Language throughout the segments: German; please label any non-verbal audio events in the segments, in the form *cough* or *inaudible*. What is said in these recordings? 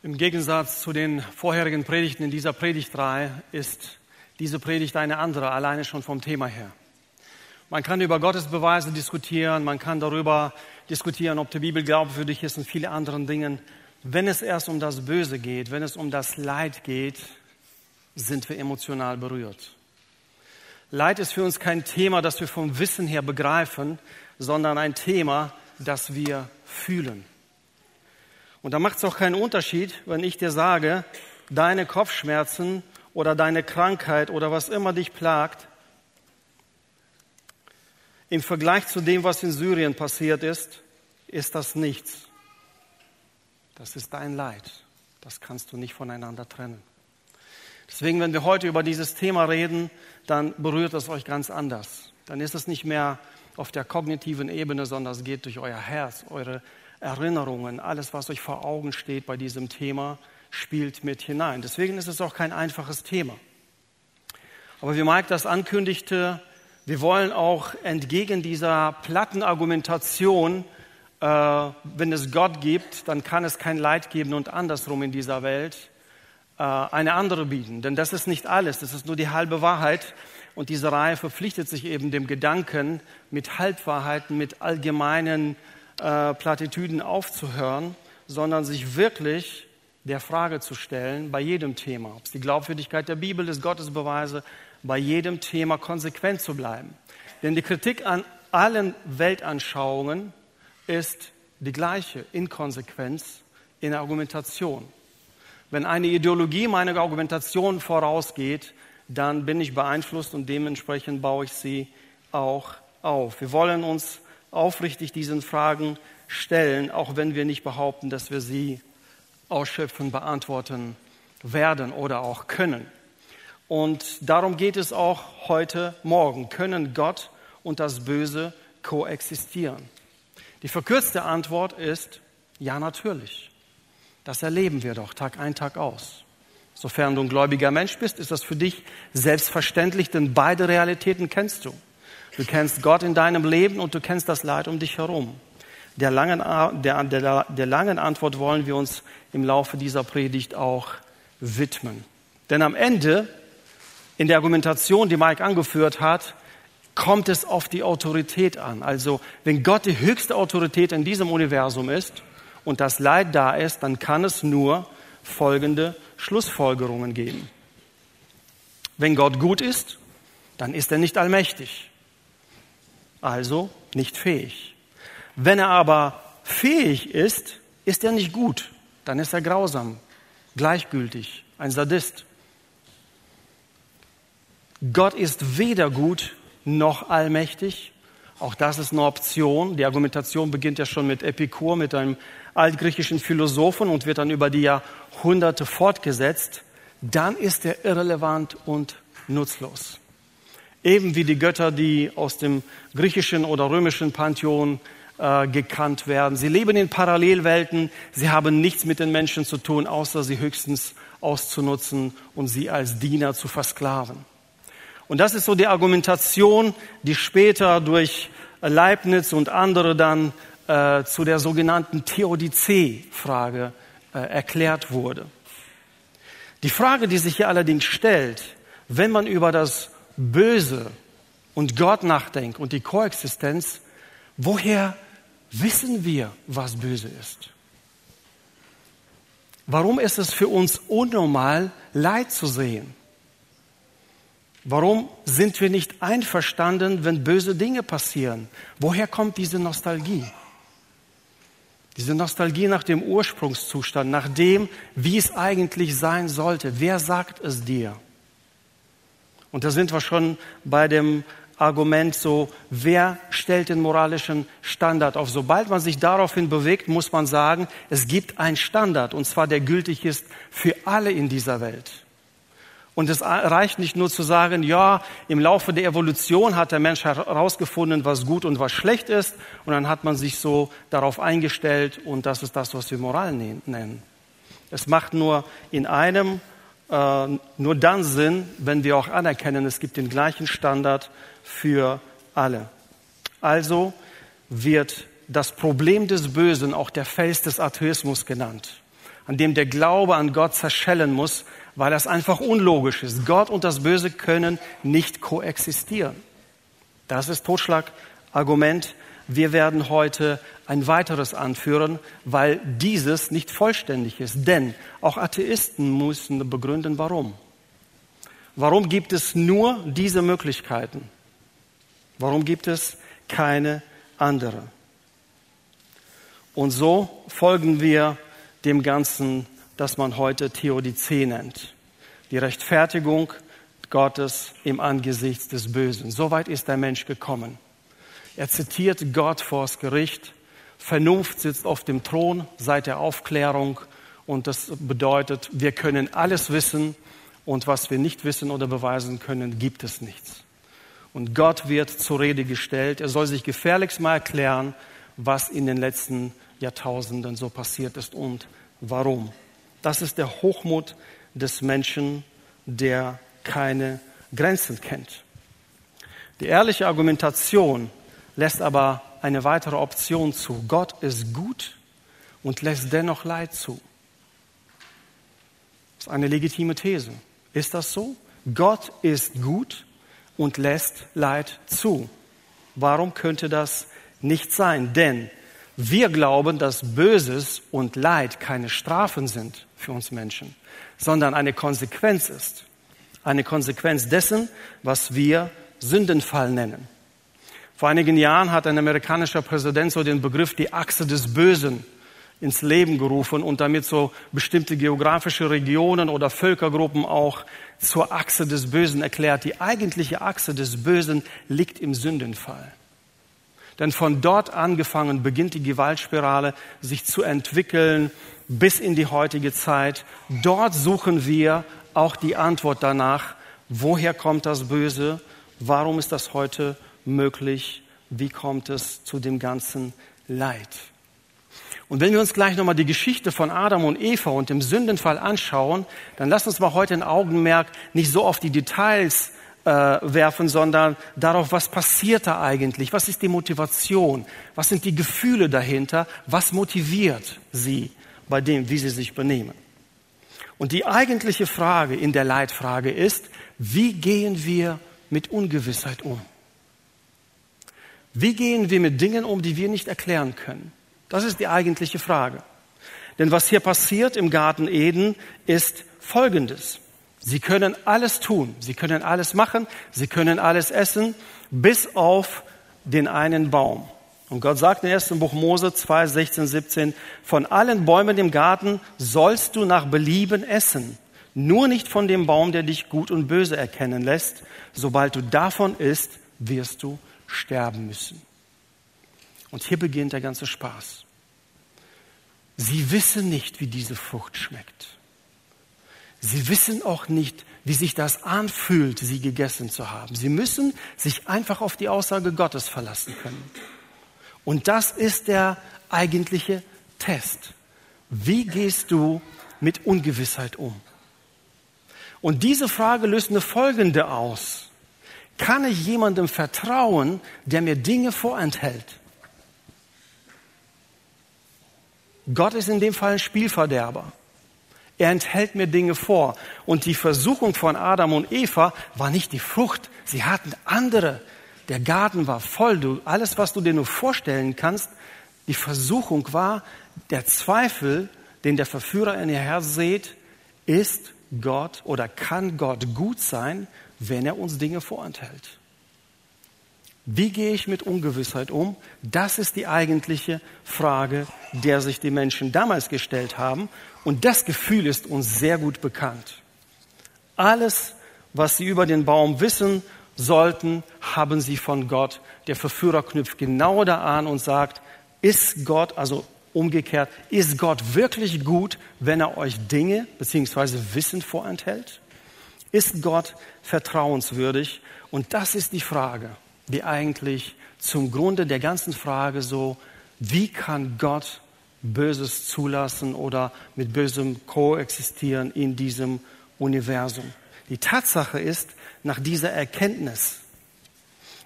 Im Gegensatz zu den vorherigen Predigten in dieser Predigtreihe ist diese Predigt eine andere, alleine schon vom Thema her. Man kann über Gottes Beweise diskutieren, man kann darüber diskutieren, ob die Bibel glaubwürdig ist und viele andere Dinge. Wenn es erst um das Böse geht, wenn es um das Leid geht, sind wir emotional berührt. Leid ist für uns kein Thema, das wir vom Wissen her begreifen, sondern ein Thema, das wir fühlen. Und da macht es auch keinen Unterschied, wenn ich dir sage, deine Kopfschmerzen oder deine Krankheit oder was immer dich plagt, im Vergleich zu dem, was in Syrien passiert ist, ist das nichts. Das ist dein Leid. Das kannst du nicht voneinander trennen. Deswegen, wenn wir heute über dieses Thema reden, dann berührt es euch ganz anders. Dann ist es nicht mehr auf der kognitiven Ebene, sondern es geht durch euer Herz, eure Erinnerungen, alles, was euch vor Augen steht bei diesem Thema, spielt mit hinein. Deswegen ist es auch kein einfaches Thema. Aber wie Mike das ankündigte, wir wollen auch entgegen dieser platten Argumentation, äh, wenn es Gott gibt, dann kann es kein Leid geben und andersrum in dieser Welt, äh, eine andere bieten. Denn das ist nicht alles, das ist nur die halbe Wahrheit. Und diese Reihe verpflichtet sich eben dem Gedanken, mit Halbwahrheiten, mit allgemeinen äh, Plattitüden aufzuhören, sondern sich wirklich der Frage zu stellen, bei jedem Thema, ob es die Glaubwürdigkeit der Bibel ist, Gottesbeweise, bei jedem Thema konsequent zu bleiben. Denn die Kritik an allen Weltanschauungen ist die gleiche Inkonsequenz in der Argumentation. Wenn eine Ideologie meiner Argumentation vorausgeht, dann bin ich beeinflusst und dementsprechend baue ich sie auch auf. Wir wollen uns aufrichtig diesen Fragen stellen, auch wenn wir nicht behaupten, dass wir sie ausschöpfend beantworten werden oder auch können. Und darum geht es auch heute Morgen. Können Gott und das Böse koexistieren? Die verkürzte Antwort ist ja natürlich. Das erleben wir doch Tag ein, Tag aus. Sofern du ein gläubiger Mensch bist, ist das für dich selbstverständlich, denn beide Realitäten kennst du. Du kennst Gott in deinem Leben und du kennst das Leid um dich herum. Der langen, der, der, der langen Antwort wollen wir uns im Laufe dieser Predigt auch widmen. Denn am Ende, in der Argumentation, die Mike angeführt hat, kommt es auf die Autorität an. Also wenn Gott die höchste Autorität in diesem Universum ist und das Leid da ist, dann kann es nur folgende Schlussfolgerungen geben. Wenn Gott gut ist, dann ist er nicht allmächtig also nicht fähig. Wenn er aber fähig ist, ist er nicht gut, dann ist er grausam, gleichgültig, ein Sadist. Gott ist weder gut noch allmächtig. Auch das ist eine Option. Die Argumentation beginnt ja schon mit Epikur, mit einem altgriechischen Philosophen und wird dann über die Jahrhunderte fortgesetzt. Dann ist er irrelevant und nutzlos. Eben wie die Götter, die aus dem griechischen oder römischen Pantheon äh, gekannt werden. Sie leben in Parallelwelten. Sie haben nichts mit den Menschen zu tun, außer sie höchstens auszunutzen und sie als Diener zu versklaven. Und das ist so die Argumentation, die später durch Leibniz und andere dann äh, zu der sogenannten Theodizee-Frage äh, erklärt wurde. Die Frage, die sich hier allerdings stellt, wenn man über das Böse und Gott nachdenkt und die Koexistenz, woher wissen wir, was böse ist? Warum ist es für uns unnormal, Leid zu sehen? Warum sind wir nicht einverstanden, wenn böse Dinge passieren? Woher kommt diese Nostalgie? Diese Nostalgie nach dem Ursprungszustand, nach dem, wie es eigentlich sein sollte. Wer sagt es dir? Und da sind wir schon bei dem Argument so, wer stellt den moralischen Standard auf? Sobald man sich daraufhin bewegt, muss man sagen, es gibt einen Standard, und zwar der gültig ist für alle in dieser Welt. Und es reicht nicht nur zu sagen, ja, im Laufe der Evolution hat der Mensch herausgefunden, was gut und was schlecht ist, und dann hat man sich so darauf eingestellt, und das ist das, was wir Moral nennen. Es macht nur in einem nur dann Sinn, wenn wir auch anerkennen, es gibt den gleichen Standard für alle. Also wird das Problem des Bösen auch der Fels des Atheismus genannt. an dem der Glaube an Gott zerschellen muss, weil das einfach unlogisch ist. Gott und das Böse können nicht koexistieren. Das ist Totschlagargument. Wir werden heute ein weiteres anführen, weil dieses nicht vollständig ist. Denn auch Atheisten müssen begründen, warum. Warum gibt es nur diese Möglichkeiten? Warum gibt es keine andere? Und so folgen wir dem Ganzen, das man heute Theodizee nennt. Die Rechtfertigung Gottes im Angesicht des Bösen. Soweit ist der Mensch gekommen. Er zitiert Gott vors Gericht. Vernunft sitzt auf dem Thron seit der Aufklärung. Und das bedeutet, wir können alles wissen. Und was wir nicht wissen oder beweisen können, gibt es nichts. Und Gott wird zur Rede gestellt. Er soll sich gefährlichst mal erklären, was in den letzten Jahrtausenden so passiert ist und warum. Das ist der Hochmut des Menschen, der keine Grenzen kennt. Die ehrliche Argumentation lässt aber eine weitere Option zu. Gott ist gut und lässt dennoch Leid zu. Das ist eine legitime These. Ist das so? Gott ist gut und lässt Leid zu. Warum könnte das nicht sein? Denn wir glauben, dass Böses und Leid keine Strafen sind für uns Menschen, sondern eine Konsequenz ist. Eine Konsequenz dessen, was wir Sündenfall nennen. Vor einigen Jahren hat ein amerikanischer Präsident so den Begriff die Achse des Bösen ins Leben gerufen und damit so bestimmte geografische Regionen oder Völkergruppen auch zur Achse des Bösen erklärt. Die eigentliche Achse des Bösen liegt im Sündenfall. Denn von dort angefangen beginnt die Gewaltspirale sich zu entwickeln bis in die heutige Zeit. Dort suchen wir auch die Antwort danach, woher kommt das Böse, warum ist das heute möglich, wie kommt es zu dem ganzen Leid. Und wenn wir uns gleich nochmal die Geschichte von Adam und Eva und dem Sündenfall anschauen, dann lass uns mal heute ein Augenmerk nicht so auf die Details äh, werfen, sondern darauf, was passiert da eigentlich, was ist die Motivation, was sind die Gefühle dahinter, was motiviert sie bei dem, wie sie sich benehmen. Und die eigentliche Frage in der Leitfrage ist, wie gehen wir mit Ungewissheit um? Wie gehen wir mit Dingen um, die wir nicht erklären können? Das ist die eigentliche Frage. Denn was hier passiert im Garten Eden ist Folgendes. Sie können alles tun, sie können alles machen, sie können alles essen, bis auf den einen Baum. Und Gott sagt im ersten Buch Mose 2, 16, 17, von allen Bäumen im Garten sollst du nach Belieben essen, nur nicht von dem Baum, der dich gut und böse erkennen lässt. Sobald du davon isst, wirst du sterben müssen. Und hier beginnt der ganze Spaß. Sie wissen nicht, wie diese Frucht schmeckt. Sie wissen auch nicht, wie sich das anfühlt, sie gegessen zu haben. Sie müssen sich einfach auf die Aussage Gottes verlassen können. Und das ist der eigentliche Test. Wie gehst du mit Ungewissheit um? Und diese Frage löst eine folgende aus. Kann ich jemandem vertrauen, der mir Dinge vorenthält? Gott ist in dem Fall ein Spielverderber. Er enthält mir Dinge vor. Und die Versuchung von Adam und Eva war nicht die Frucht. Sie hatten andere. Der Garten war voll. Du, alles, was du dir nur vorstellen kannst, die Versuchung war, der Zweifel, den der Verführer in ihr Herz sieht, ist Gott oder kann Gott gut sein, wenn er uns Dinge vorenthält. Wie gehe ich mit Ungewissheit um? Das ist die eigentliche Frage, der sich die Menschen damals gestellt haben. Und das Gefühl ist uns sehr gut bekannt. Alles, was sie über den Baum wissen sollten, haben sie von Gott. Der Verführer knüpft genau da an und sagt, ist Gott, also umgekehrt, ist Gott wirklich gut, wenn er euch Dinge bzw. Wissen vorenthält? Ist Gott vertrauenswürdig? Und das ist die Frage die eigentlich zum Grunde der ganzen Frage so, wie kann Gott Böses zulassen oder mit Bösem koexistieren in diesem Universum. Die Tatsache ist, nach dieser Erkenntnis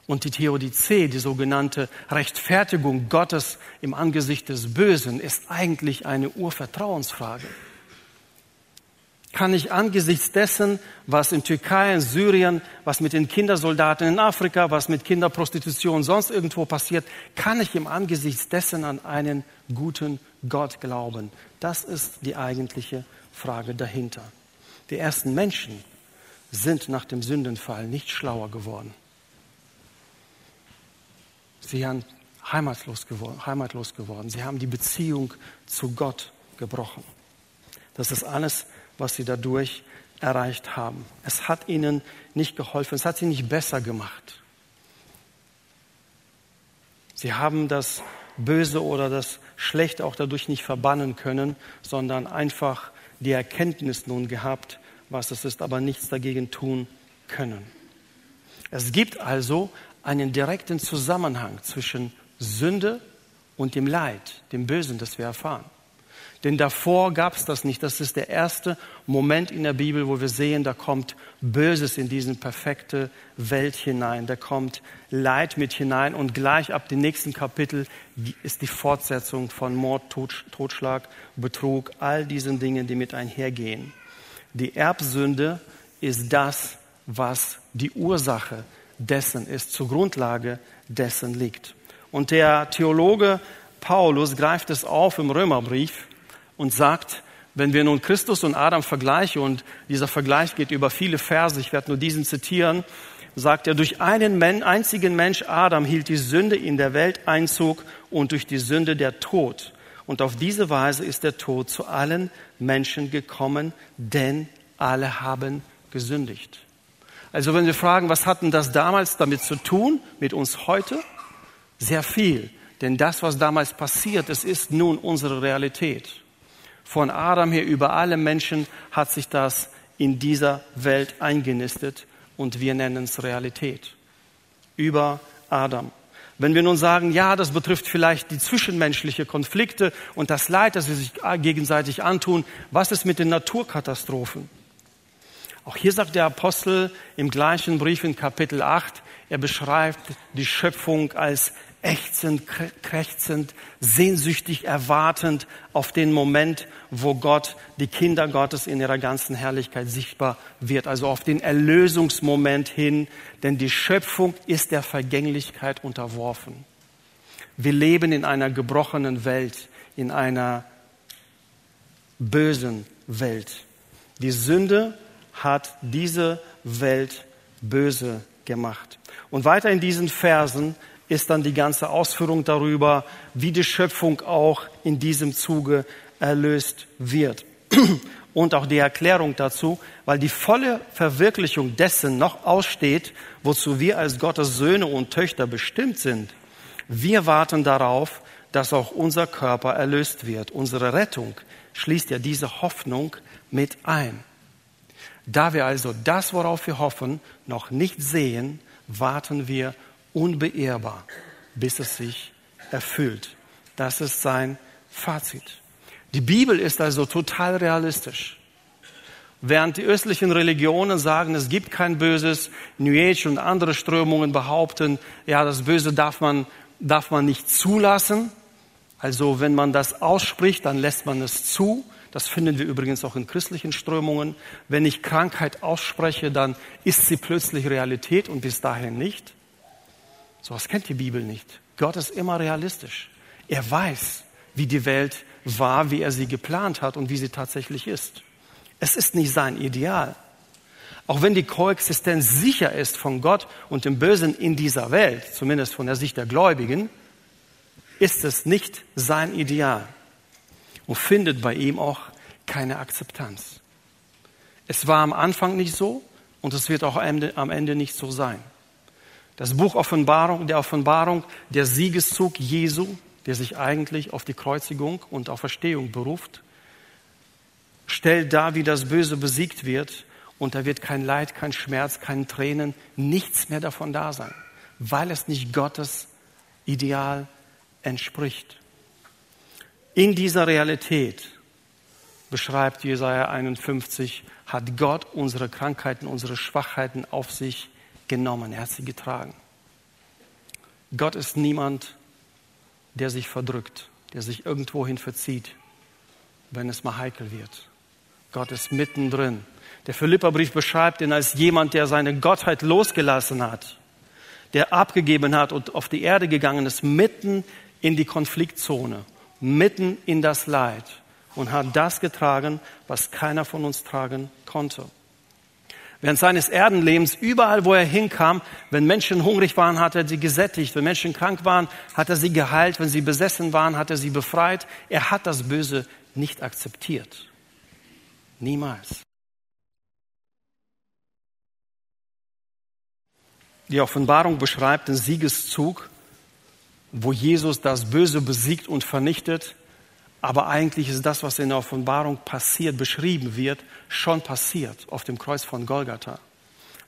und die Theodizee, die sogenannte Rechtfertigung Gottes im Angesicht des Bösen, ist eigentlich eine Urvertrauensfrage. Kann ich angesichts dessen, was in Türkei, in Syrien, was mit den Kindersoldaten in Afrika, was mit Kinderprostitution sonst irgendwo passiert, kann ich im Angesichts dessen an einen guten Gott glauben? Das ist die eigentliche Frage dahinter. Die ersten Menschen sind nach dem Sündenfall nicht schlauer geworden. Sie sind heimatlos geworden, heimatlos geworden. Sie haben die Beziehung zu Gott gebrochen. Das ist alles, was sie dadurch erreicht haben. Es hat ihnen nicht geholfen, es hat sie nicht besser gemacht. Sie haben das Böse oder das Schlechte auch dadurch nicht verbannen können, sondern einfach die Erkenntnis nun gehabt, was es ist, aber nichts dagegen tun können. Es gibt also einen direkten Zusammenhang zwischen Sünde und dem Leid, dem Bösen, das wir erfahren. Denn davor gab es das nicht. Das ist der erste Moment in der Bibel, wo wir sehen, da kommt Böses in diese perfekte Welt hinein. Da kommt Leid mit hinein. Und gleich ab dem nächsten Kapitel ist die Fortsetzung von Mord, Totschlag, Betrug, all diesen Dingen, die mit einhergehen. Die Erbsünde ist das, was die Ursache dessen ist, zur Grundlage dessen liegt. Und der Theologe Paulus greift es auf im Römerbrief und sagt, wenn wir nun Christus und Adam vergleichen, und dieser Vergleich geht über viele Verse, ich werde nur diesen zitieren, sagt er, durch einen einzigen Mensch Adam hielt die Sünde in der Welt Einzug und durch die Sünde der Tod. Und auf diese Weise ist der Tod zu allen Menschen gekommen, denn alle haben gesündigt. Also wenn wir fragen, was hatten das damals damit zu tun, mit uns heute? Sehr viel. Denn das, was damals passiert ist, ist nun unsere Realität. Von Adam her über alle Menschen hat sich das in dieser Welt eingenistet und wir nennen es Realität. Über Adam. Wenn wir nun sagen, ja, das betrifft vielleicht die zwischenmenschlichen Konflikte und das Leid, das sie sich gegenseitig antun, was ist mit den Naturkatastrophen? Auch hier sagt der Apostel im gleichen Brief in Kapitel 8, er beschreibt die Schöpfung als ächzend, krächzend, sehnsüchtig erwartend auf den Moment, wo Gott, die Kinder Gottes in ihrer ganzen Herrlichkeit sichtbar wird, also auf den Erlösungsmoment hin, denn die Schöpfung ist der Vergänglichkeit unterworfen. Wir leben in einer gebrochenen Welt, in einer bösen Welt. Die Sünde hat diese Welt böse gemacht. Und weiter in diesen Versen ist dann die ganze Ausführung darüber, wie die Schöpfung auch in diesem Zuge erlöst wird. *clears throat* Und auch die Erklärung dazu, weil die volle Verwirklichung dessen noch aussteht, wozu wir als Gottes Söhne und Töchter bestimmt sind. Wir warten darauf, dass auch unser Körper erlöst wird. Unsere Rettung schließt ja diese Hoffnung mit ein. Da wir also das, worauf wir hoffen, noch nicht sehen, warten wir unbeirrbar, bis es sich erfüllt. Das ist sein Fazit. Die Bibel ist also total realistisch. Während die östlichen Religionen sagen, es gibt kein Böses, New Age und andere Strömungen behaupten, ja, das Böse darf man, darf man nicht zulassen. Also wenn man das ausspricht, dann lässt man es zu. Das finden wir übrigens auch in christlichen Strömungen. Wenn ich Krankheit ausspreche, dann ist sie plötzlich Realität und bis dahin nicht. So was kennt die Bibel nicht. Gott ist immer realistisch. Er weiß, wie die Welt war, wie er sie geplant hat und wie sie tatsächlich ist. Es ist nicht sein Ideal. Auch wenn die Koexistenz sicher ist von Gott und dem Bösen in dieser Welt, zumindest von der Sicht der Gläubigen, ist es nicht sein Ideal und findet bei ihm auch keine Akzeptanz. Es war am Anfang nicht so und es wird auch am Ende nicht so sein. Das Buch Offenbarung, der Offenbarung, der Siegeszug Jesu, der sich eigentlich auf die Kreuzigung und auf Verstehung beruft, stellt dar, wie das Böse besiegt wird und da wird kein Leid, kein Schmerz, kein Tränen, nichts mehr davon da sein, weil es nicht Gottes Ideal entspricht. In dieser Realität beschreibt Jesaja 51, hat Gott unsere Krankheiten, unsere Schwachheiten auf sich genommen, er hat sie getragen. Gott ist niemand, der sich verdrückt, der sich irgendwohin verzieht, wenn es mal heikel wird. Gott ist mittendrin. Der Philipperbrief beschreibt ihn als jemand, der seine Gottheit losgelassen hat, der abgegeben hat und auf die Erde gegangen ist, mitten in die Konfliktzone, mitten in das Leid und hat das getragen, was keiner von uns tragen konnte. Während seines Erdenlebens, überall wo er hinkam, wenn Menschen hungrig waren, hat er sie gesättigt. Wenn Menschen krank waren, hat er sie geheilt. Wenn sie besessen waren, hat er sie befreit. Er hat das Böse nicht akzeptiert. Niemals. Die Offenbarung beschreibt den Siegeszug, wo Jesus das Böse besiegt und vernichtet. Aber eigentlich ist das, was in der Offenbarung passiert, beschrieben wird, schon passiert auf dem Kreuz von Golgatha.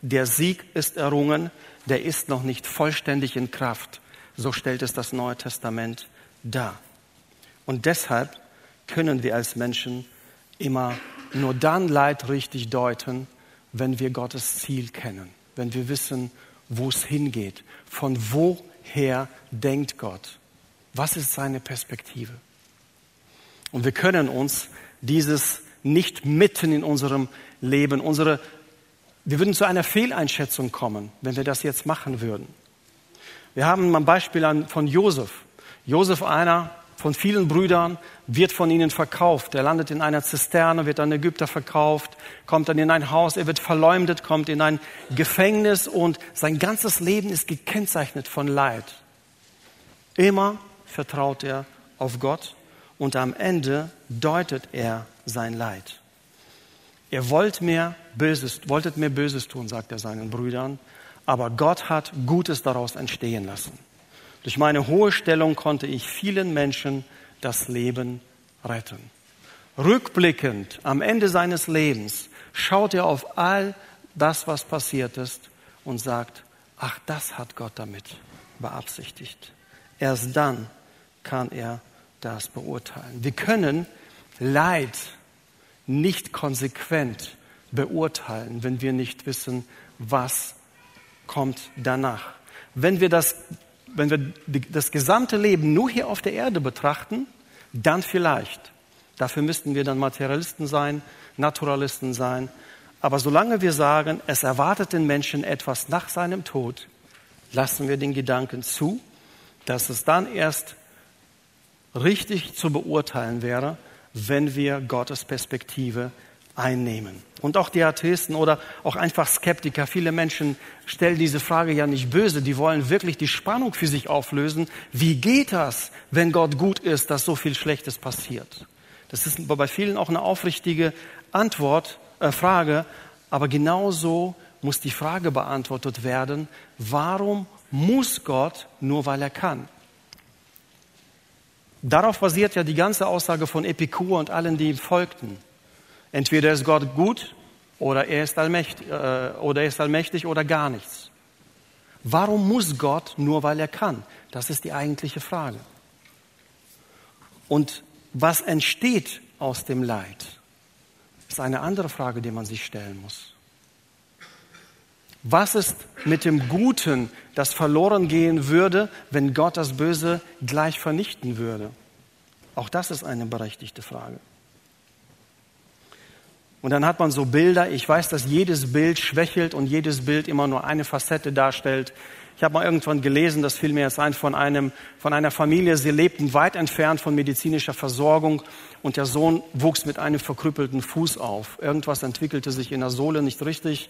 Der Sieg ist errungen, der ist noch nicht vollständig in Kraft. So stellt es das Neue Testament dar. Und deshalb können wir als Menschen immer nur dann Leid richtig deuten, wenn wir Gottes Ziel kennen, wenn wir wissen, wo es hingeht, von woher denkt Gott, was ist seine Perspektive. Und wir können uns dieses nicht mitten in unserem Leben, unsere, wir würden zu einer Fehleinschätzung kommen, wenn wir das jetzt machen würden. Wir haben ein Beispiel von Josef. Josef, einer von vielen Brüdern, wird von ihnen verkauft. Er landet in einer Zisterne, wird an Ägypter verkauft, kommt dann in ein Haus, er wird verleumdet, kommt in ein Gefängnis und sein ganzes Leben ist gekennzeichnet von Leid. Immer vertraut er auf Gott und am Ende deutet er sein Leid. Ihr wollt mir Böses, wolltet mir Böses tun, sagt er seinen Brüdern, aber Gott hat Gutes daraus entstehen lassen. Durch meine hohe Stellung konnte ich vielen Menschen das Leben retten. Rückblickend am Ende seines Lebens schaut er auf all das, was passiert ist und sagt, ach, das hat Gott damit beabsichtigt. Erst dann kann er das beurteilen. Wir können Leid nicht konsequent beurteilen, wenn wir nicht wissen, was kommt danach. Wenn wir das, wenn wir das gesamte Leben nur hier auf der Erde betrachten, dann vielleicht. Dafür müssten wir dann Materialisten sein, Naturalisten sein. Aber solange wir sagen, es erwartet den Menschen etwas nach seinem Tod, lassen wir den Gedanken zu, dass es dann erst richtig zu beurteilen wäre, wenn wir Gottes Perspektive einnehmen. Und auch die Atheisten oder auch einfach Skeptiker, viele Menschen stellen diese Frage ja nicht böse, die wollen wirklich die Spannung für sich auflösen. Wie geht das, wenn Gott gut ist, dass so viel Schlechtes passiert? Das ist bei vielen auch eine aufrichtige Antwort, äh, Frage, aber genauso muss die Frage beantwortet werden, warum muss Gott nur weil er kann? Darauf basiert ja die ganze Aussage von Epikur und allen, die ihm folgten. Entweder ist Gott gut oder er ist allmächtig, äh, oder er ist allmächtig oder gar nichts. Warum muss Gott nur, weil er kann? Das ist die eigentliche Frage. Und was entsteht aus dem Leid, ist eine andere Frage, die man sich stellen muss. Was ist mit dem Guten, das verloren gehen würde, wenn Gott das Böse gleich vernichten würde? Auch das ist eine berechtigte Frage. Und dann hat man so Bilder. Ich weiß, dass jedes Bild schwächelt und jedes Bild immer nur eine Facette darstellt. Ich habe mal irgendwann gelesen, das fiel mir jetzt ein, von, einem, von einer Familie. Sie lebten weit entfernt von medizinischer Versorgung und der Sohn wuchs mit einem verkrüppelten Fuß auf. Irgendwas entwickelte sich in der Sohle nicht richtig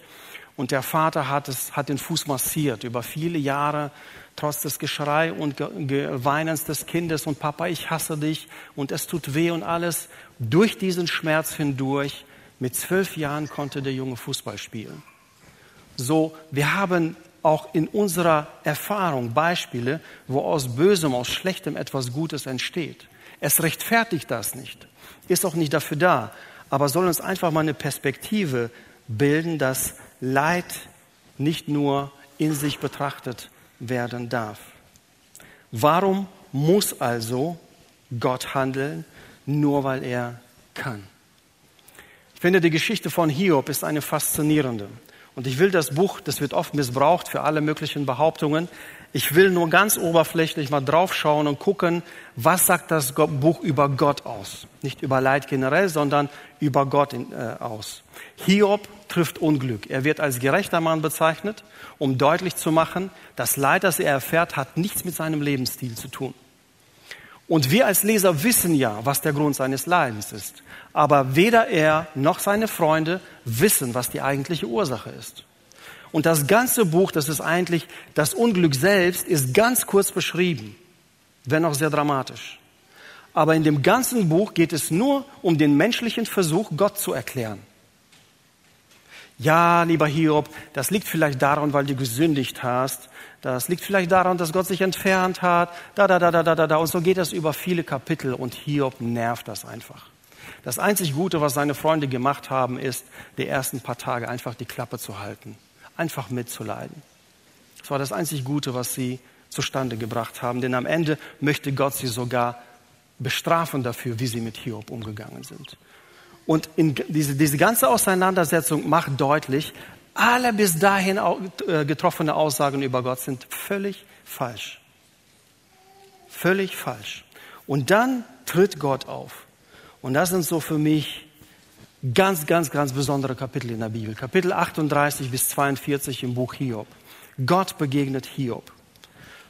und der Vater hat, es, hat den Fuß massiert über viele Jahre, trotz des Geschrei und Weinens des Kindes und Papa, ich hasse dich und es tut weh und alles. Durch diesen Schmerz hindurch, mit zwölf Jahren konnte der Junge Fußball spielen. So, wir haben auch in unserer Erfahrung Beispiele, wo aus Bösem, aus Schlechtem etwas Gutes entsteht. Es rechtfertigt das nicht, ist auch nicht dafür da, aber soll uns einfach mal eine Perspektive bilden, dass Leid nicht nur in sich betrachtet werden darf. Warum muss also Gott handeln, nur weil er kann? Ich finde, die Geschichte von Hiob ist eine faszinierende. Und ich will das Buch, das wird oft missbraucht für alle möglichen Behauptungen. Ich will nur ganz oberflächlich mal draufschauen und gucken, was sagt das Buch über Gott aus. Nicht über Leid generell, sondern über Gott in, äh, aus. Hiob trifft Unglück. Er wird als gerechter Mann bezeichnet, um deutlich zu machen, das Leid, das er erfährt, hat nichts mit seinem Lebensstil zu tun. Und wir als Leser wissen ja, was der Grund seines Leidens ist. Aber weder er noch seine Freunde wissen, was die eigentliche Ursache ist. Und das ganze Buch, das ist eigentlich, das Unglück selbst, ist ganz kurz beschrieben, wenn auch sehr dramatisch. Aber in dem ganzen Buch geht es nur um den menschlichen Versuch, Gott zu erklären. Ja, lieber Hiob, das liegt vielleicht daran, weil du gesündigt hast. Das liegt vielleicht daran, dass Gott sich entfernt hat. Da, da, da, da, da, da. Und so geht das über viele Kapitel und Hiob nervt das einfach. Das einzig Gute, was seine Freunde gemacht haben, ist, die ersten paar Tage einfach die Klappe zu halten. Einfach mitzuleiden. Das war das einzig Gute, was sie zustande gebracht haben. Denn am Ende möchte Gott sie sogar bestrafen dafür, wie sie mit Hiob umgegangen sind. Und diese, diese ganze Auseinandersetzung macht deutlich, alle bis dahin äh, getroffene Aussagen über Gott sind völlig falsch. Völlig falsch. Und dann tritt Gott auf. Und das sind so für mich ganz, ganz, ganz besondere Kapitel in der Bibel. Kapitel 38 bis 42 im Buch Hiob. Gott begegnet Hiob.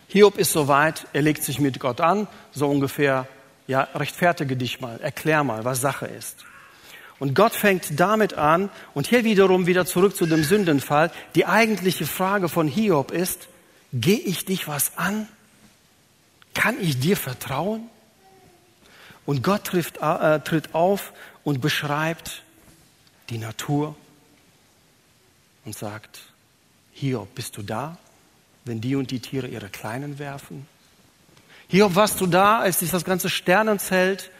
Hiob ist soweit, er legt sich mit Gott an, so ungefähr, ja, rechtfertige dich mal, erklär mal, was Sache ist. Und Gott fängt damit an, und hier wiederum wieder zurück zu dem Sündenfall. Die eigentliche Frage von Hiob ist, gehe ich dich was an? Kann ich dir vertrauen? Und Gott trifft, äh, tritt auf und beschreibt die Natur und sagt, Hiob, bist du da, wenn die und die Tiere ihre Kleinen werfen? Hiob, warst du da, als ich das ganze Sternenzelt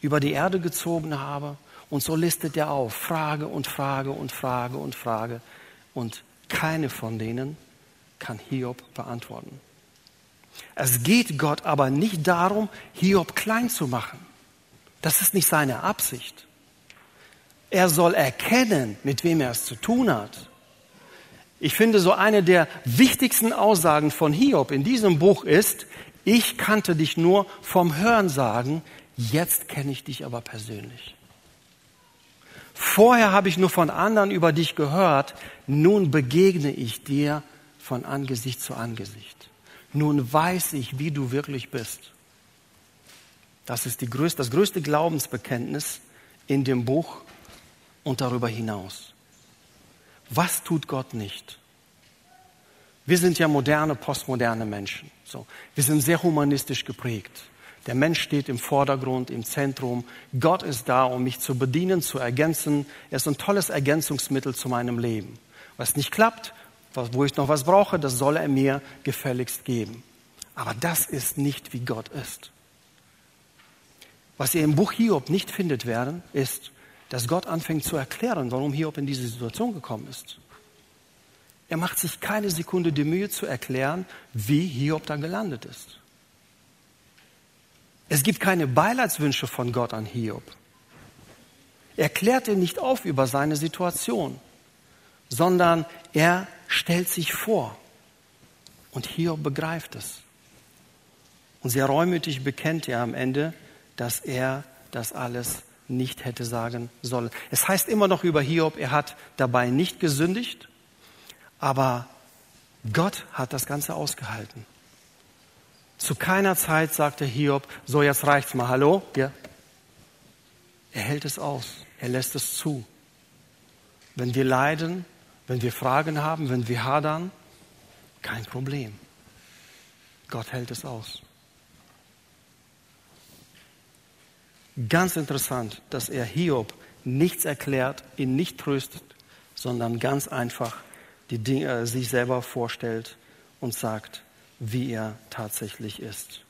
über die Erde gezogen habe? Und so listet er auf, Frage und Frage und Frage und Frage. Und keine von denen kann Hiob beantworten. Es geht Gott aber nicht darum, Hiob klein zu machen. Das ist nicht seine Absicht. Er soll erkennen, mit wem er es zu tun hat. Ich finde, so eine der wichtigsten Aussagen von Hiob in diesem Buch ist, ich kannte dich nur vom Hören sagen, jetzt kenne ich dich aber persönlich. Vorher habe ich nur von anderen über dich gehört, nun begegne ich dir von Angesicht zu Angesicht. Nun weiß ich, wie du wirklich bist. Das ist größte, das größte Glaubensbekenntnis in dem Buch und darüber hinaus. Was tut Gott nicht? Wir sind ja moderne, postmoderne Menschen. So. Wir sind sehr humanistisch geprägt. Der Mensch steht im Vordergrund, im Zentrum. Gott ist da, um mich zu bedienen, zu ergänzen. Er ist ein tolles Ergänzungsmittel zu meinem Leben. Was nicht klappt, wo ich noch was brauche, das soll er mir gefälligst geben. Aber das ist nicht, wie Gott ist. Was ihr im Buch Hiob nicht findet werden, ist, dass Gott anfängt zu erklären, warum Hiob in diese Situation gekommen ist. Er macht sich keine Sekunde die Mühe zu erklären, wie Hiob da gelandet ist. Es gibt keine Beileidswünsche von Gott an Hiob. Er klärt ihn nicht auf über seine Situation, sondern er stellt sich vor. Und Hiob begreift es. Und sehr reumütig bekennt er am Ende, dass er das alles nicht hätte sagen sollen. Es heißt immer noch über Hiob, er hat dabei nicht gesündigt, aber Gott hat das Ganze ausgehalten. Zu keiner Zeit sagte Hiob, so jetzt reicht's mal, hallo? Ja. Er hält es aus, er lässt es zu. Wenn wir leiden, wenn wir Fragen haben, wenn wir hadern, kein Problem. Gott hält es aus. Ganz interessant, dass er Hiob nichts erklärt, ihn nicht tröstet, sondern ganz einfach die Dinge, äh, sich selber vorstellt und sagt, wie er tatsächlich ist.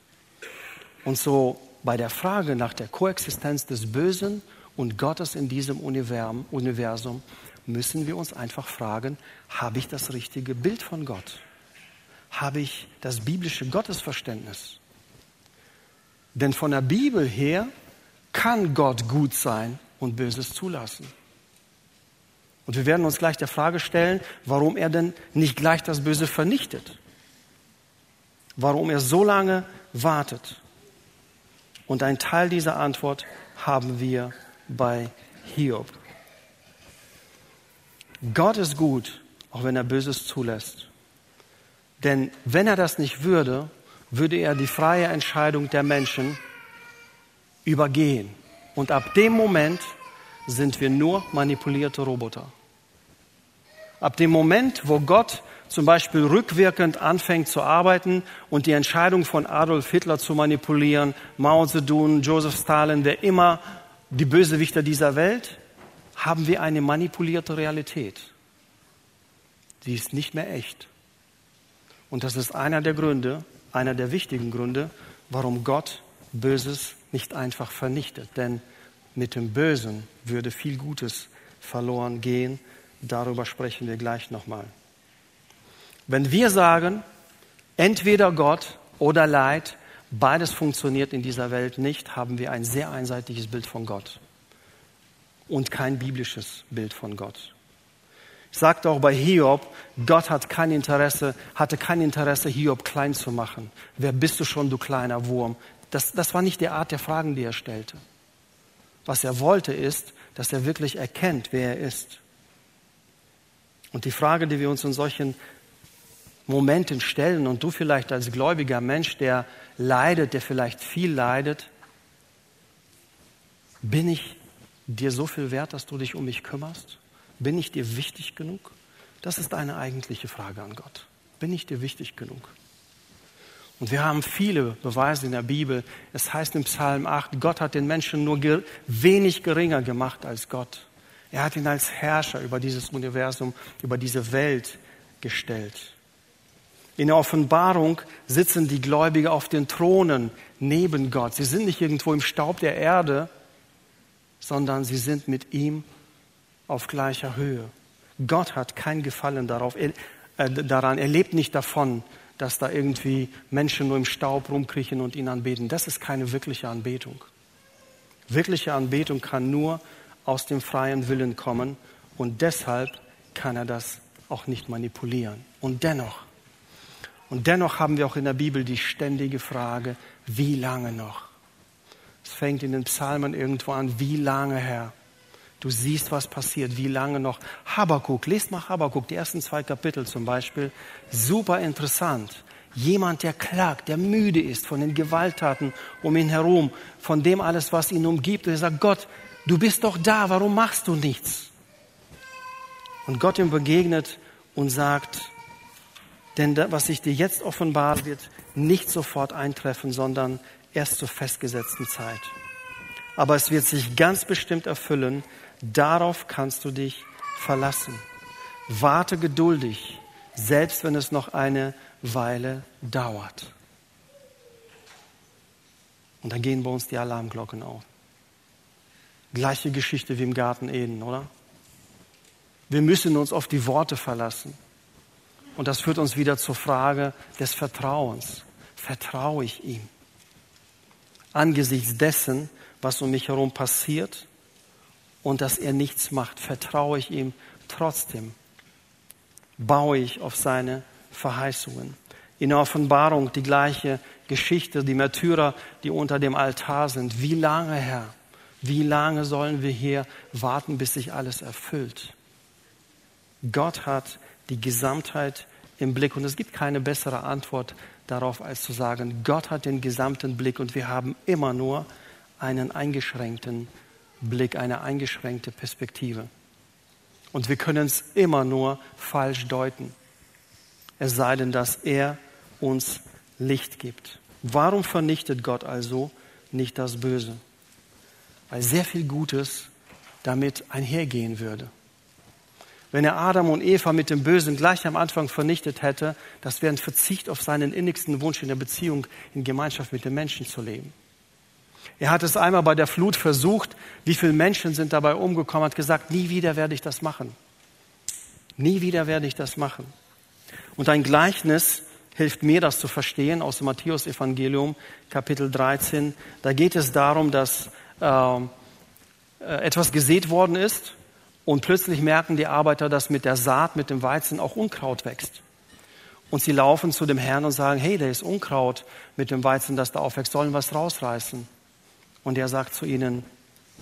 Und so bei der Frage nach der Koexistenz des Bösen und Gottes in diesem Universum müssen wir uns einfach fragen, habe ich das richtige Bild von Gott? Habe ich das biblische Gottesverständnis? Denn von der Bibel her kann Gott gut sein und Böses zulassen. Und wir werden uns gleich der Frage stellen, warum er denn nicht gleich das Böse vernichtet. Warum er so lange wartet. Und ein Teil dieser Antwort haben wir bei Hiob. Gott ist gut, auch wenn er Böses zulässt. Denn wenn er das nicht würde, würde er die freie Entscheidung der Menschen übergehen. Und ab dem Moment sind wir nur manipulierte Roboter. Ab dem Moment, wo Gott zum Beispiel rückwirkend anfängt zu arbeiten und die Entscheidung von Adolf Hitler zu manipulieren, Mao Zedong, Joseph Stalin, wer immer die Bösewichter dieser Welt, haben wir eine manipulierte Realität. Sie ist nicht mehr echt. Und das ist einer der Gründe, einer der wichtigen Gründe, warum Gott Böses nicht einfach vernichtet. Denn mit dem Bösen würde viel Gutes verloren gehen. Darüber sprechen wir gleich nochmal. Wenn wir sagen, entweder Gott oder Leid, beides funktioniert in dieser Welt nicht, haben wir ein sehr einseitiges Bild von Gott und kein biblisches Bild von Gott. Ich sagte auch bei Hiob, Gott hat kein Interesse, hatte kein Interesse, Hiob klein zu machen. Wer bist du schon, du kleiner Wurm? Das, das war nicht die Art der Fragen, die er stellte. Was er wollte, ist, dass er wirklich erkennt, wer er ist. Und die Frage, die wir uns in solchen Momenten stellen, und du vielleicht als gläubiger Mensch, der leidet, der vielleicht viel leidet, bin ich dir so viel wert, dass du dich um mich kümmerst? Bin ich dir wichtig genug? Das ist eine eigentliche Frage an Gott. Bin ich dir wichtig genug? Und wir haben viele Beweise in der Bibel. Es heißt im Psalm 8, Gott hat den Menschen nur wenig geringer gemacht als Gott. Er hat ihn als Herrscher über dieses Universum, über diese Welt gestellt. In der Offenbarung sitzen die Gläubigen auf den Thronen neben Gott. Sie sind nicht irgendwo im Staub der Erde, sondern sie sind mit ihm auf gleicher Höhe. Gott hat kein Gefallen darauf, äh, daran. Er lebt nicht davon, dass da irgendwie Menschen nur im Staub rumkriechen und ihn anbeten. Das ist keine wirkliche Anbetung. Wirkliche Anbetung kann nur aus dem freien Willen kommen und deshalb kann er das auch nicht manipulieren. Und dennoch, und dennoch haben wir auch in der Bibel die ständige Frage, wie lange noch? Es fängt in den Psalmen irgendwo an, wie lange, Herr? Du siehst, was passiert, wie lange noch. Habakuk, lest mal Habakuk, die ersten zwei Kapitel zum Beispiel. Super interessant. Jemand, der klagt, der müde ist von den Gewalttaten um ihn herum, von dem alles, was ihn umgibt. Und er sagt, Gott, du bist doch da, warum machst du nichts? Und Gott ihm begegnet und sagt, denn was sich dir jetzt offenbart, wird nicht sofort eintreffen, sondern erst zur festgesetzten Zeit. Aber es wird sich ganz bestimmt erfüllen, Darauf kannst du dich verlassen. Warte geduldig, selbst wenn es noch eine Weile dauert. Und dann gehen bei uns die Alarmglocken auf. Gleiche Geschichte wie im Garten Eden, oder? Wir müssen uns auf die Worte verlassen. Und das führt uns wieder zur Frage des Vertrauens. Vertraue ich ihm? Angesichts dessen, was um mich herum passiert, und dass er nichts macht, vertraue ich ihm trotzdem. Baue ich auf seine Verheißungen. In der Offenbarung die gleiche Geschichte, die Märtyrer, die unter dem Altar sind. Wie lange, Herr? Wie lange sollen wir hier warten, bis sich alles erfüllt? Gott hat die Gesamtheit im Blick und es gibt keine bessere Antwort darauf, als zu sagen, Gott hat den gesamten Blick und wir haben immer nur einen eingeschränkten Blick, eine eingeschränkte Perspektive. Und wir können es immer nur falsch deuten. Es sei denn, dass er uns Licht gibt. Warum vernichtet Gott also nicht das Böse? Weil sehr viel Gutes damit einhergehen würde. Wenn er Adam und Eva mit dem Bösen gleich am Anfang vernichtet hätte, das wäre ein Verzicht auf seinen innigsten Wunsch in der Beziehung, in Gemeinschaft mit den Menschen zu leben. Er hat es einmal bei der Flut versucht. Wie viele Menschen sind dabei umgekommen? Hat gesagt, nie wieder werde ich das machen. Nie wieder werde ich das machen. Und ein Gleichnis hilft mir, das zu verstehen aus dem Matthäus-Evangelium, Kapitel 13. Da geht es darum, dass äh, etwas gesät worden ist Und plötzlich merken die Arbeiter, dass mit der Saat, mit dem Weizen auch Unkraut wächst. Und sie laufen zu dem Herrn und sagen, hey, da ist Unkraut mit dem Weizen, das da aufwächst, sollen wir es rausreißen? Und er sagt zu ihnen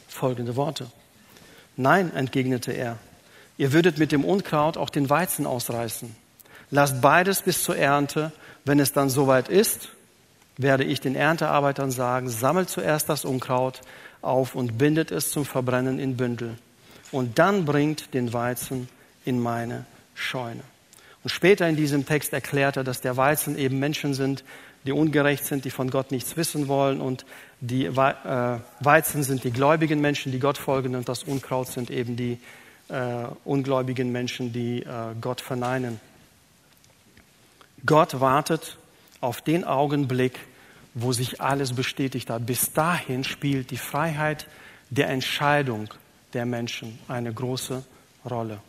folgende Worte. Nein, entgegnete er, ihr würdet mit dem Unkraut auch den Weizen ausreißen. Lasst beides bis zur Ernte. Wenn es dann soweit ist, werde ich den Erntearbeitern sagen, sammelt zuerst das Unkraut auf und bindet es zum Verbrennen in Bündel. Und dann bringt den Weizen in meine Scheune. Und später in diesem Text erklärt er, dass der Weizen eben Menschen sind, die ungerecht sind, die von Gott nichts wissen wollen. Und die äh, Weizen sind die gläubigen Menschen, die Gott folgen. Und das Unkraut sind eben die äh, ungläubigen Menschen, die äh, Gott verneinen. Gott wartet auf den Augenblick, wo sich alles bestätigt hat. Bis dahin spielt die Freiheit der Entscheidung der Menschen eine große Rolle.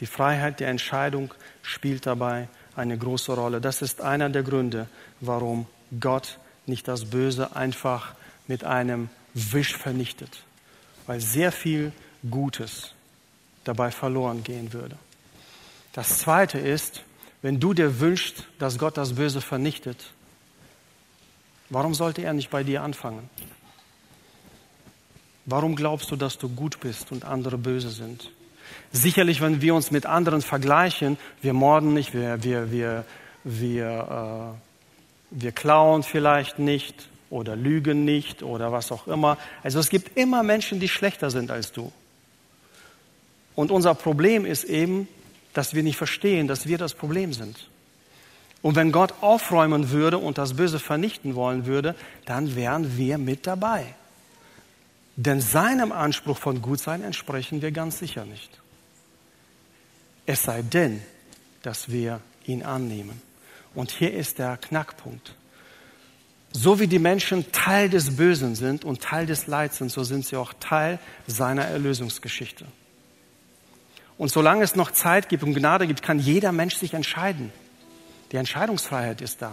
Die Freiheit der Entscheidung spielt dabei eine große Rolle. Das ist einer der Gründe, warum Gott nicht das Böse einfach mit einem Wisch vernichtet, weil sehr viel Gutes dabei verloren gehen würde. Das Zweite ist, wenn du dir wünschst, dass Gott das Böse vernichtet, warum sollte er nicht bei dir anfangen? Warum glaubst du, dass du gut bist und andere böse sind? Sicherlich, wenn wir uns mit anderen vergleichen, wir morden nicht, wir, wir, wir, wir, äh, wir klauen vielleicht nicht oder lügen nicht oder was auch immer. Also es gibt immer Menschen, die schlechter sind als du. Und unser Problem ist eben, dass wir nicht verstehen, dass wir das Problem sind. Und wenn Gott aufräumen würde und das Böse vernichten wollen würde, dann wären wir mit dabei. Denn seinem Anspruch von Gutsein entsprechen wir ganz sicher nicht. Es sei denn, dass wir ihn annehmen. Und hier ist der Knackpunkt. So wie die Menschen Teil des Bösen sind und Teil des Leids sind, so sind sie auch Teil seiner Erlösungsgeschichte. Und solange es noch Zeit gibt und Gnade gibt, kann jeder Mensch sich entscheiden. Die Entscheidungsfreiheit ist da.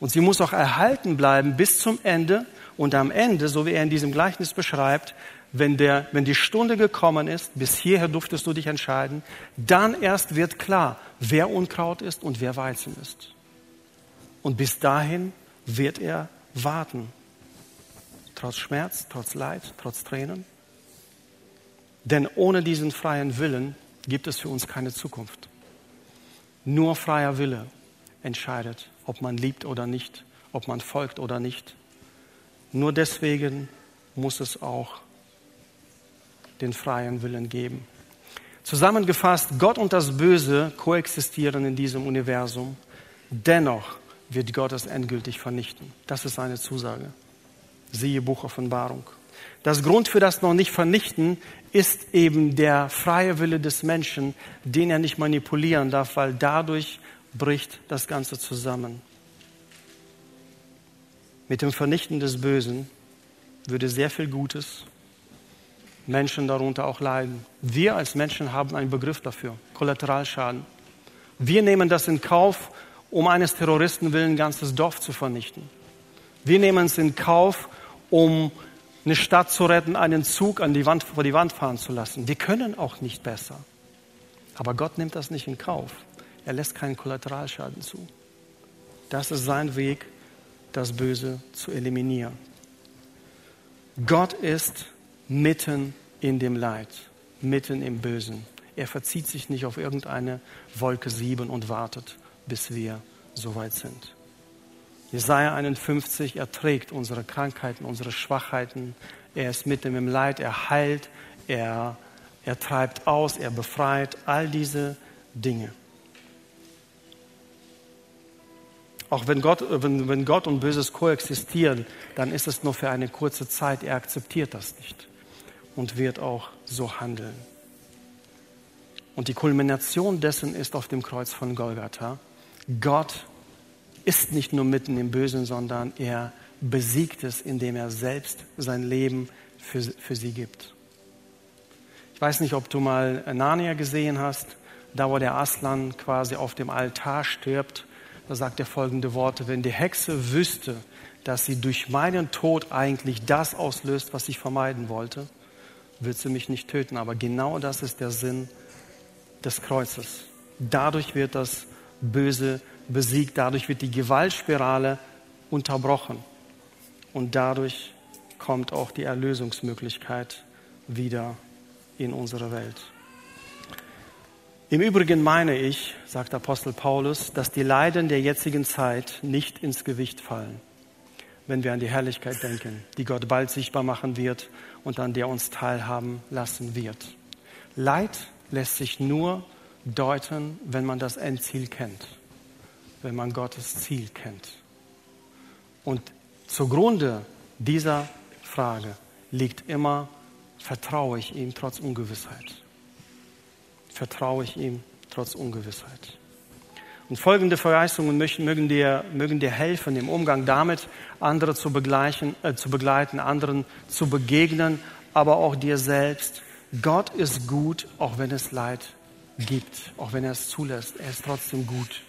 Und sie muss auch erhalten bleiben bis zum Ende. Und am Ende, so wie er in diesem Gleichnis beschreibt, wenn, der, wenn die Stunde gekommen ist, bis hierher durftest du dich entscheiden, dann erst wird klar, wer Unkraut ist und wer Weizen ist. Und bis dahin wird er warten. Trotz Schmerz, trotz Leid, trotz Tränen. Denn ohne diesen freien Willen gibt es für uns keine Zukunft. Nur freier Wille entscheidet, ob man liebt oder nicht, ob man folgt oder nicht. Nur deswegen muss es auch den freien Willen geben. Zusammengefasst, Gott und das Böse koexistieren in diesem Universum. Dennoch wird Gott es endgültig vernichten. Das ist seine Zusage. Siehe Buch Offenbarung. Das Grund für das noch nicht vernichten ist eben der freie Wille des Menschen, den er nicht manipulieren darf, weil dadurch bricht das Ganze zusammen. Mit dem Vernichten des Bösen würde sehr viel Gutes Menschen darunter auch leiden. Wir als Menschen haben einen Begriff dafür, Kollateralschaden. Wir nehmen das in Kauf, um eines Terroristen willen ein ganzes Dorf zu vernichten. Wir nehmen es in Kauf, um eine Stadt zu retten, einen Zug an die Wand, vor die Wand fahren zu lassen. Wir können auch nicht besser. Aber Gott nimmt das nicht in Kauf. Er lässt keinen Kollateralschaden zu. Das ist sein Weg, das Böse zu eliminieren. Gott ist mitten in dem Leid, mitten im Bösen. Er verzieht sich nicht auf irgendeine Wolke sieben und wartet, bis wir soweit sind. Jesaja 51, er trägt unsere Krankheiten, unsere Schwachheiten. Er ist mitten im Leid, er heilt, er, er treibt aus, er befreit, all diese Dinge. Auch wenn Gott, wenn, wenn Gott und Böses koexistieren, dann ist es nur für eine kurze Zeit. Er akzeptiert das nicht und wird auch so handeln. Und die Kulmination dessen ist auf dem Kreuz von Golgatha. Gott ist nicht nur mitten im Bösen, sondern er besiegt es, indem er selbst sein Leben für, für sie gibt. Ich weiß nicht, ob du mal Narnia gesehen hast, da wo der Aslan quasi auf dem Altar stirbt. Da sagt er folgende Worte, wenn die Hexe wüsste, dass sie durch meinen Tod eigentlich das auslöst, was ich vermeiden wollte, wird sie mich nicht töten. Aber genau das ist der Sinn des Kreuzes. Dadurch wird das Böse besiegt, dadurch wird die Gewaltspirale unterbrochen und dadurch kommt auch die Erlösungsmöglichkeit wieder in unsere Welt. Im Übrigen meine ich, sagt Apostel Paulus, dass die Leiden der jetzigen Zeit nicht ins Gewicht fallen, wenn wir an die Herrlichkeit denken, die Gott bald sichtbar machen wird und an der uns teilhaben lassen wird. Leid lässt sich nur deuten, wenn man das Endziel kennt, wenn man Gottes Ziel kennt. Und zugrunde dieser Frage liegt immer, vertraue ich ihm trotz Ungewissheit vertraue ich ihm trotz Ungewissheit. Und folgende Verheißungen mögen dir, mögen dir helfen, im Umgang damit andere zu äh, zu begleiten, anderen zu begegnen, aber auch dir selbst. Gott ist gut, auch wenn es Leid gibt, auch wenn er es zulässt. Er ist trotzdem gut.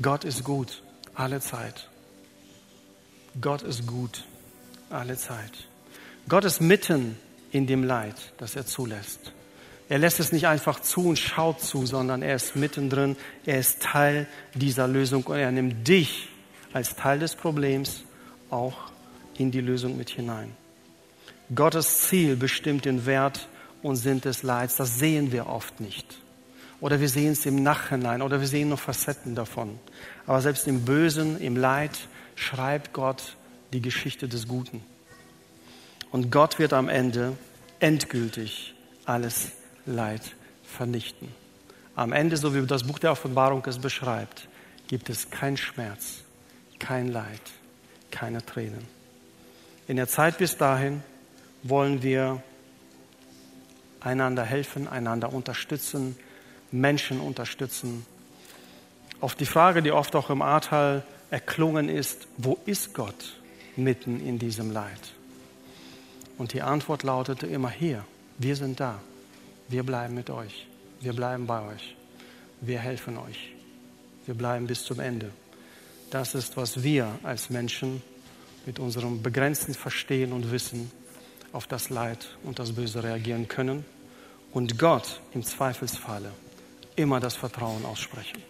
Gott ist gut, alle Zeit. Gott ist gut, alle Zeit. Gott ist mitten in dem Leid, das er zulässt. Er lässt es nicht einfach zu und schaut zu, sondern er ist mittendrin. Er ist Teil dieser Lösung und er nimmt dich als Teil des Problems auch in die Lösung mit hinein. Gottes Ziel bestimmt den Wert und Sinn des Leids. Das sehen wir oft nicht. Oder wir sehen es im Nachhinein oder wir sehen nur Facetten davon. Aber selbst im Bösen, im Leid schreibt Gott die Geschichte des Guten. Und Gott wird am Ende endgültig alles Leid vernichten. Am Ende, so wie das Buch der Offenbarung es beschreibt, gibt es keinen Schmerz, kein Leid, keine Tränen. In der Zeit bis dahin wollen wir einander helfen, einander unterstützen, Menschen unterstützen. Auf die Frage, die oft auch im Ahrtal erklungen ist, wo ist Gott mitten in diesem Leid? Und die Antwort lautete immer hier, wir sind da. Wir bleiben mit euch. Wir bleiben bei euch. Wir helfen euch. Wir bleiben bis zum Ende. Das ist, was wir als Menschen mit unserem begrenzten Verstehen und Wissen auf das Leid und das Böse reagieren können und Gott im Zweifelsfalle immer das Vertrauen aussprechen.